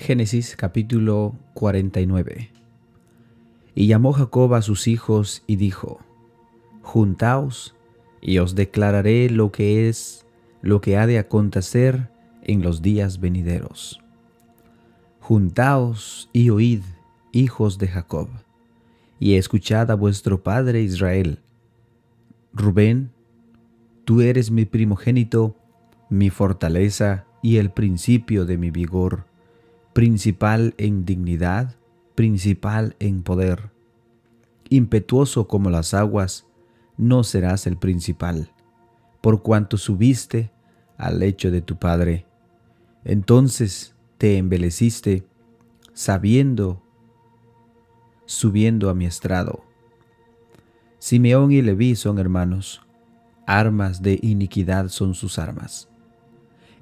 Génesis capítulo 49 Y llamó Jacob a sus hijos y dijo, Juntaos y os declararé lo que es, lo que ha de acontecer en los días venideros. Juntaos y oíd, hijos de Jacob, y escuchad a vuestro padre Israel. Rubén, tú eres mi primogénito, mi fortaleza y el principio de mi vigor principal en dignidad, principal en poder. Impetuoso como las aguas, no serás el principal, por cuanto subiste al lecho de tu padre. Entonces te embeleciste, sabiendo, subiendo a mi estrado. Simeón y Leví son hermanos, armas de iniquidad son sus armas.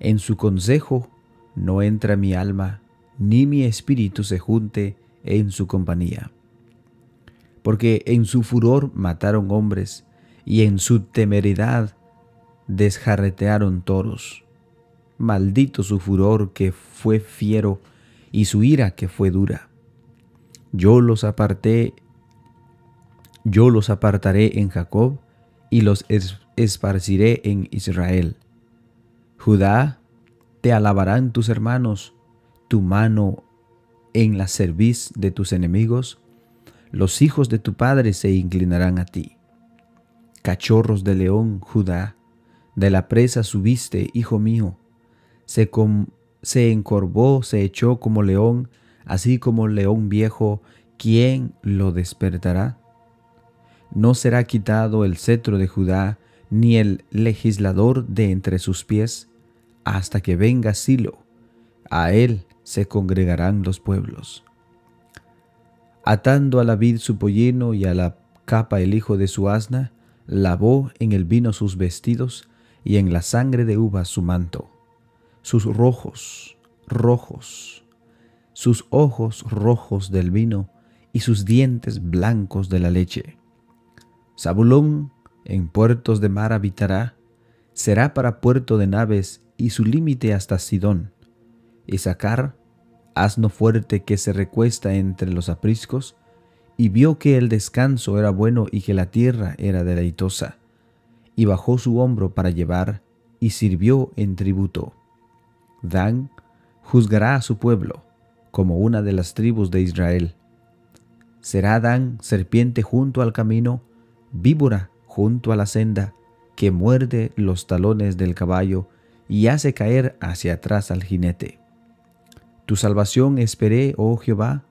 En su consejo no entra mi alma, ni mi espíritu se junte en su compañía. Porque en su furor mataron hombres, y en su temeridad desjarretearon toros. Maldito su furor que fue fiero, y su ira que fue dura. Yo los aparté, yo los apartaré en Jacob, y los esparciré en Israel. Judá, te alabarán tus hermanos, tu mano en la cerviz de tus enemigos, los hijos de tu padre se inclinarán a ti. Cachorros de león, Judá, de la presa subiste, hijo mío. Se, se encorvó, se echó como león, así como león viejo, ¿quién lo despertará? No será quitado el cetro de Judá, ni el legislador de entre sus pies, hasta que venga Silo. A él se congregarán los pueblos. Atando a la vid su pollino y a la capa el hijo de su asna, lavó en el vino sus vestidos y en la sangre de uvas su manto. Sus rojos, rojos, sus ojos rojos del vino y sus dientes blancos de la leche. Zabulón en puertos de mar habitará, será para puerto de naves y su límite hasta Sidón y sacar asno fuerte que se recuesta entre los apriscos, y vio que el descanso era bueno y que la tierra era deleitosa, y bajó su hombro para llevar, y sirvió en tributo. Dan juzgará a su pueblo, como una de las tribus de Israel. Será Dan serpiente junto al camino, víbora junto a la senda, que muerde los talones del caballo y hace caer hacia atrás al jinete. Tu salvación esperé, oh Jehová,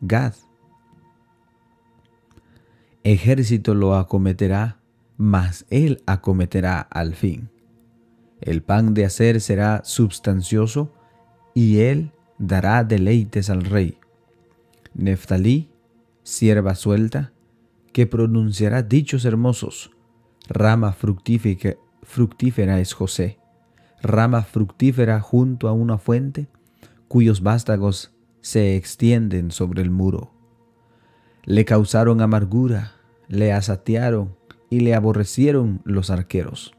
Gad. Ejército lo acometerá, mas él acometerá al fin. El pan de hacer será substancioso, y él dará deleites al rey. Neftalí, sierva suelta, que pronunciará dichos hermosos. Rama fructífera, fructífera es José, rama fructífera junto a una fuente, cuyos vástagos se extienden sobre el muro. Le causaron amargura, le asatearon y le aborrecieron los arqueros.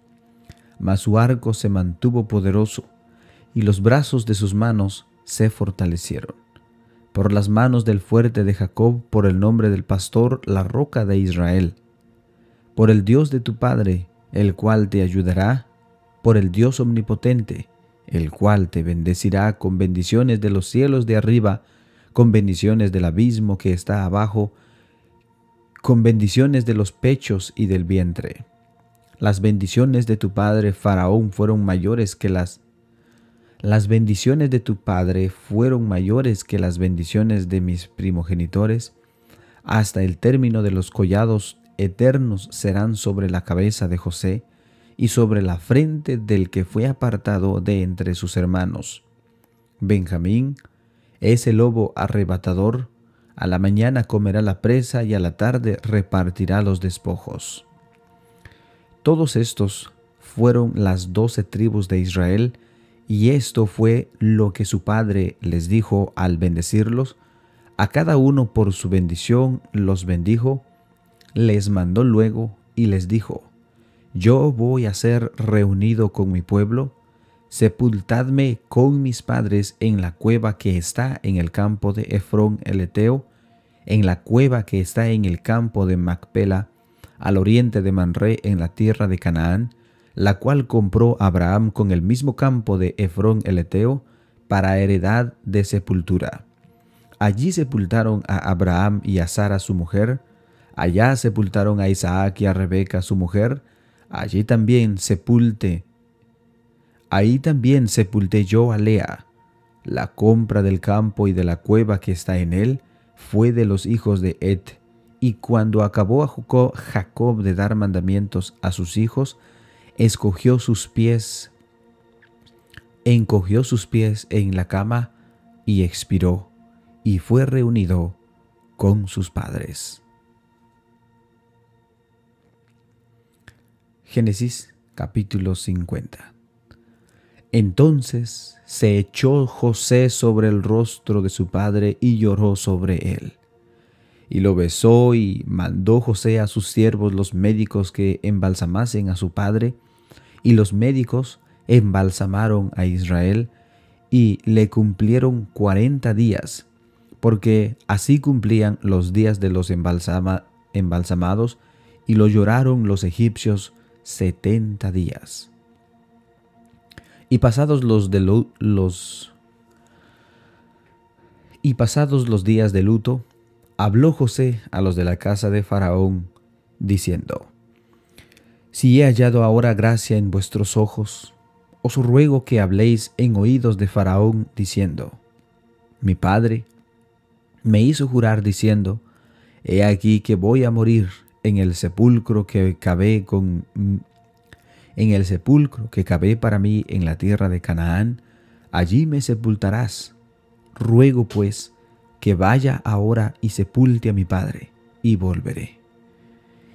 Mas su arco se mantuvo poderoso y los brazos de sus manos se fortalecieron. Por las manos del fuerte de Jacob, por el nombre del pastor, la roca de Israel. Por el Dios de tu Padre, el cual te ayudará, por el Dios omnipotente, el cual te bendecirá con bendiciones de los cielos de arriba, con bendiciones del abismo que está abajo, con bendiciones de los pechos y del vientre. Las bendiciones de tu padre Faraón fueron mayores que las las bendiciones de tu padre fueron mayores que las bendiciones de mis primogenitores. Hasta el término de los collados eternos serán sobre la cabeza de José, y sobre la frente del que fue apartado de entre sus hermanos. Benjamín es el lobo arrebatador, a la mañana comerá la presa y a la tarde repartirá los despojos. Todos estos fueron las doce tribus de Israel, y esto fue lo que su padre les dijo al bendecirlos. A cada uno por su bendición los bendijo, les mandó luego y les dijo, yo voy a ser reunido con mi pueblo, sepultadme con mis padres en la cueva que está en el campo de Efrón el Eteo, en la cueva que está en el campo de Macpela, al oriente de Manré en la tierra de Canaán, la cual compró Abraham con el mismo campo de Efrón el Eteo, para heredad de sepultura. Allí sepultaron a Abraham y a Sara su mujer, allá sepultaron a Isaac y a Rebeca su mujer, allí también sepulte, ahí también sepulté yo a Lea. La compra del campo y de la cueva que está en él fue de los hijos de Ed, y cuando acabó a Jacob de dar mandamientos a sus hijos, escogió sus pies encogió sus pies en la cama y expiró, y fue reunido con sus padres. Génesis capítulo 50 Entonces se echó José sobre el rostro de su padre y lloró sobre él. Y lo besó y mandó José a sus siervos los médicos que embalsamasen a su padre, y los médicos embalsamaron a Israel y le cumplieron cuarenta días, porque así cumplían los días de los embalsamados, y lo lloraron los egipcios setenta días. Y pasados los de los y pasados los días de luto, habló José a los de la casa de Faraón, diciendo, Si he hallado ahora gracia en vuestros ojos, os ruego que habléis en oídos de Faraón diciendo, mi padre me hizo jurar diciendo, he aquí que voy a morir en el sepulcro que cabé con en el sepulcro que cabé para mí en la tierra de Canaán, allí me sepultarás. Ruego pues que vaya ahora y sepulte a mi padre, y volveré.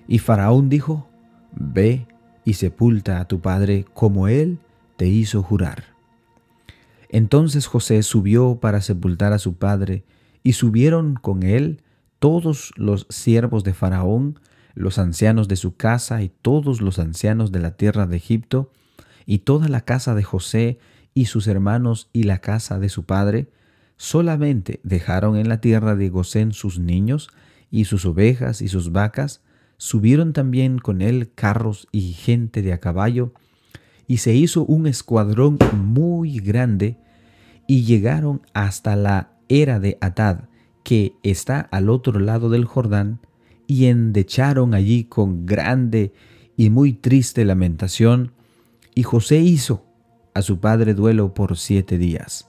Y Faraón dijo, Ve y sepulta a tu padre como él te hizo jurar. Entonces José subió para sepultar a su padre, y subieron con él todos los siervos de Faraón, los ancianos de su casa y todos los ancianos de la tierra de Egipto, y toda la casa de José y sus hermanos y la casa de su padre, solamente dejaron en la tierra de Gosén sus niños y sus ovejas y sus vacas, subieron también con él carros y gente de a caballo, y se hizo un escuadrón muy grande y llegaron hasta la era de Atad, que está al otro lado del Jordán, y endecharon allí con grande y muy triste lamentación, y José hizo a su padre duelo por siete días.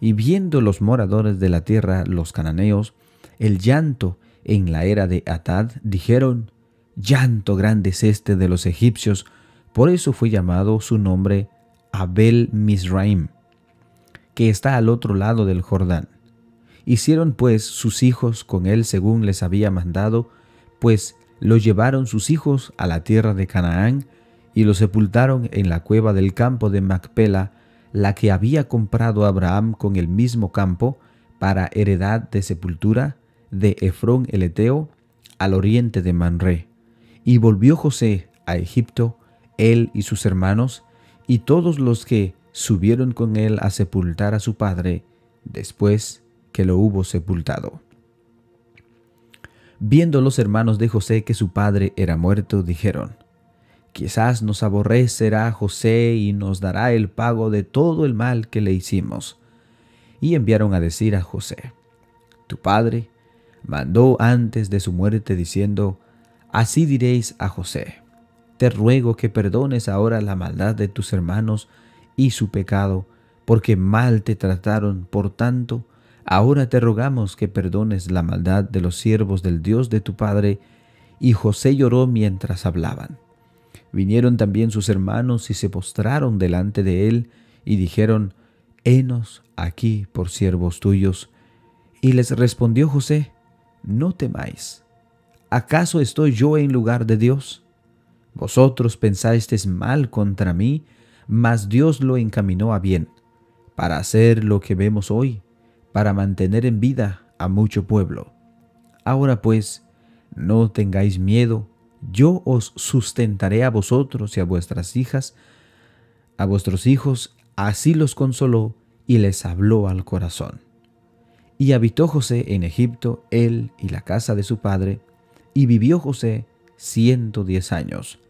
Y viendo los moradores de la tierra, los cananeos, el llanto en la era de Atad, dijeron, Llanto grande es este de los egipcios, por eso fue llamado su nombre Abel Misraim, que está al otro lado del Jordán. Hicieron pues sus hijos con él según les había mandado, pues lo llevaron sus hijos a la tierra de Canaán y lo sepultaron en la cueva del campo de Macpela, la que había comprado Abraham con el mismo campo para heredad de sepultura de Efrón el Eteo, al oriente de Manré. Y volvió José a Egipto él y sus hermanos, y todos los que subieron con él a sepultar a su padre después que lo hubo sepultado. Viendo los hermanos de José que su padre era muerto, dijeron, Quizás nos aborrecerá José y nos dará el pago de todo el mal que le hicimos. Y enviaron a decir a José, Tu padre mandó antes de su muerte diciendo, Así diréis a José, te ruego que perdones ahora la maldad de tus hermanos y su pecado, porque mal te trataron. Por tanto, ahora te rogamos que perdones la maldad de los siervos del Dios de tu Padre. Y José lloró mientras hablaban. Vinieron también sus hermanos y se postraron delante de él y dijeron, Henos aquí por siervos tuyos. Y les respondió José, No temáis. ¿Acaso estoy yo en lugar de Dios? Vosotros pensasteis mal contra mí, mas Dios lo encaminó a bien, para hacer lo que vemos hoy, para mantener en vida a mucho pueblo. Ahora pues, no tengáis miedo, yo os sustentaré a vosotros y a vuestras hijas, a vuestros hijos, Así los consoló y les habló al corazón. Y habitó José en Egipto, él y la casa de su padre, y vivió José ciento diez años.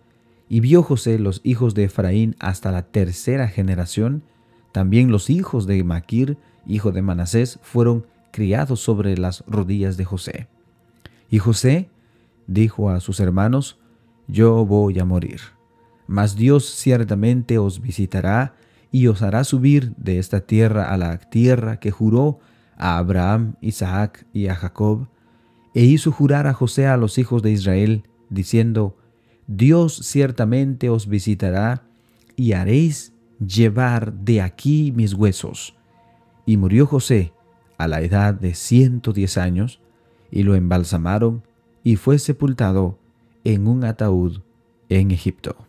Y vio José los hijos de Efraín hasta la tercera generación, también los hijos de Maquir, hijo de Manasés, fueron criados sobre las rodillas de José. Y José dijo a sus hermanos, Yo voy a morir, mas Dios ciertamente os visitará y os hará subir de esta tierra a la tierra que juró a Abraham, Isaac y a Jacob, e hizo jurar a José a los hijos de Israel, diciendo, Dios ciertamente os visitará y haréis llevar de aquí mis huesos. Y murió José a la edad de ciento diez años, y lo embalsamaron, y fue sepultado en un ataúd en Egipto.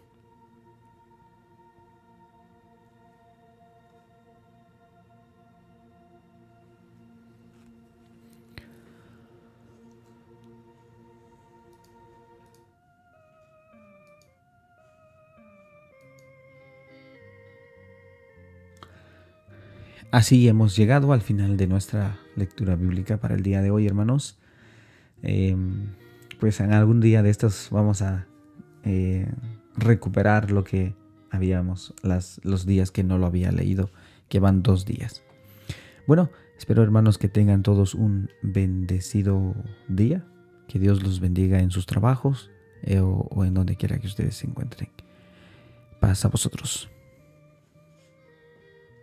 Así hemos llegado al final de nuestra lectura bíblica para el día de hoy, hermanos. Em, pues en algún día de estos vamos a eh, recuperar lo que habíamos, los días que no lo había leído, que van dos días. Bueno, espero hermanos que tengan todos un bendecido día, que Dios los bendiga en sus trabajos eh, o, o en donde quiera que ustedes se encuentren. Paz a vosotros.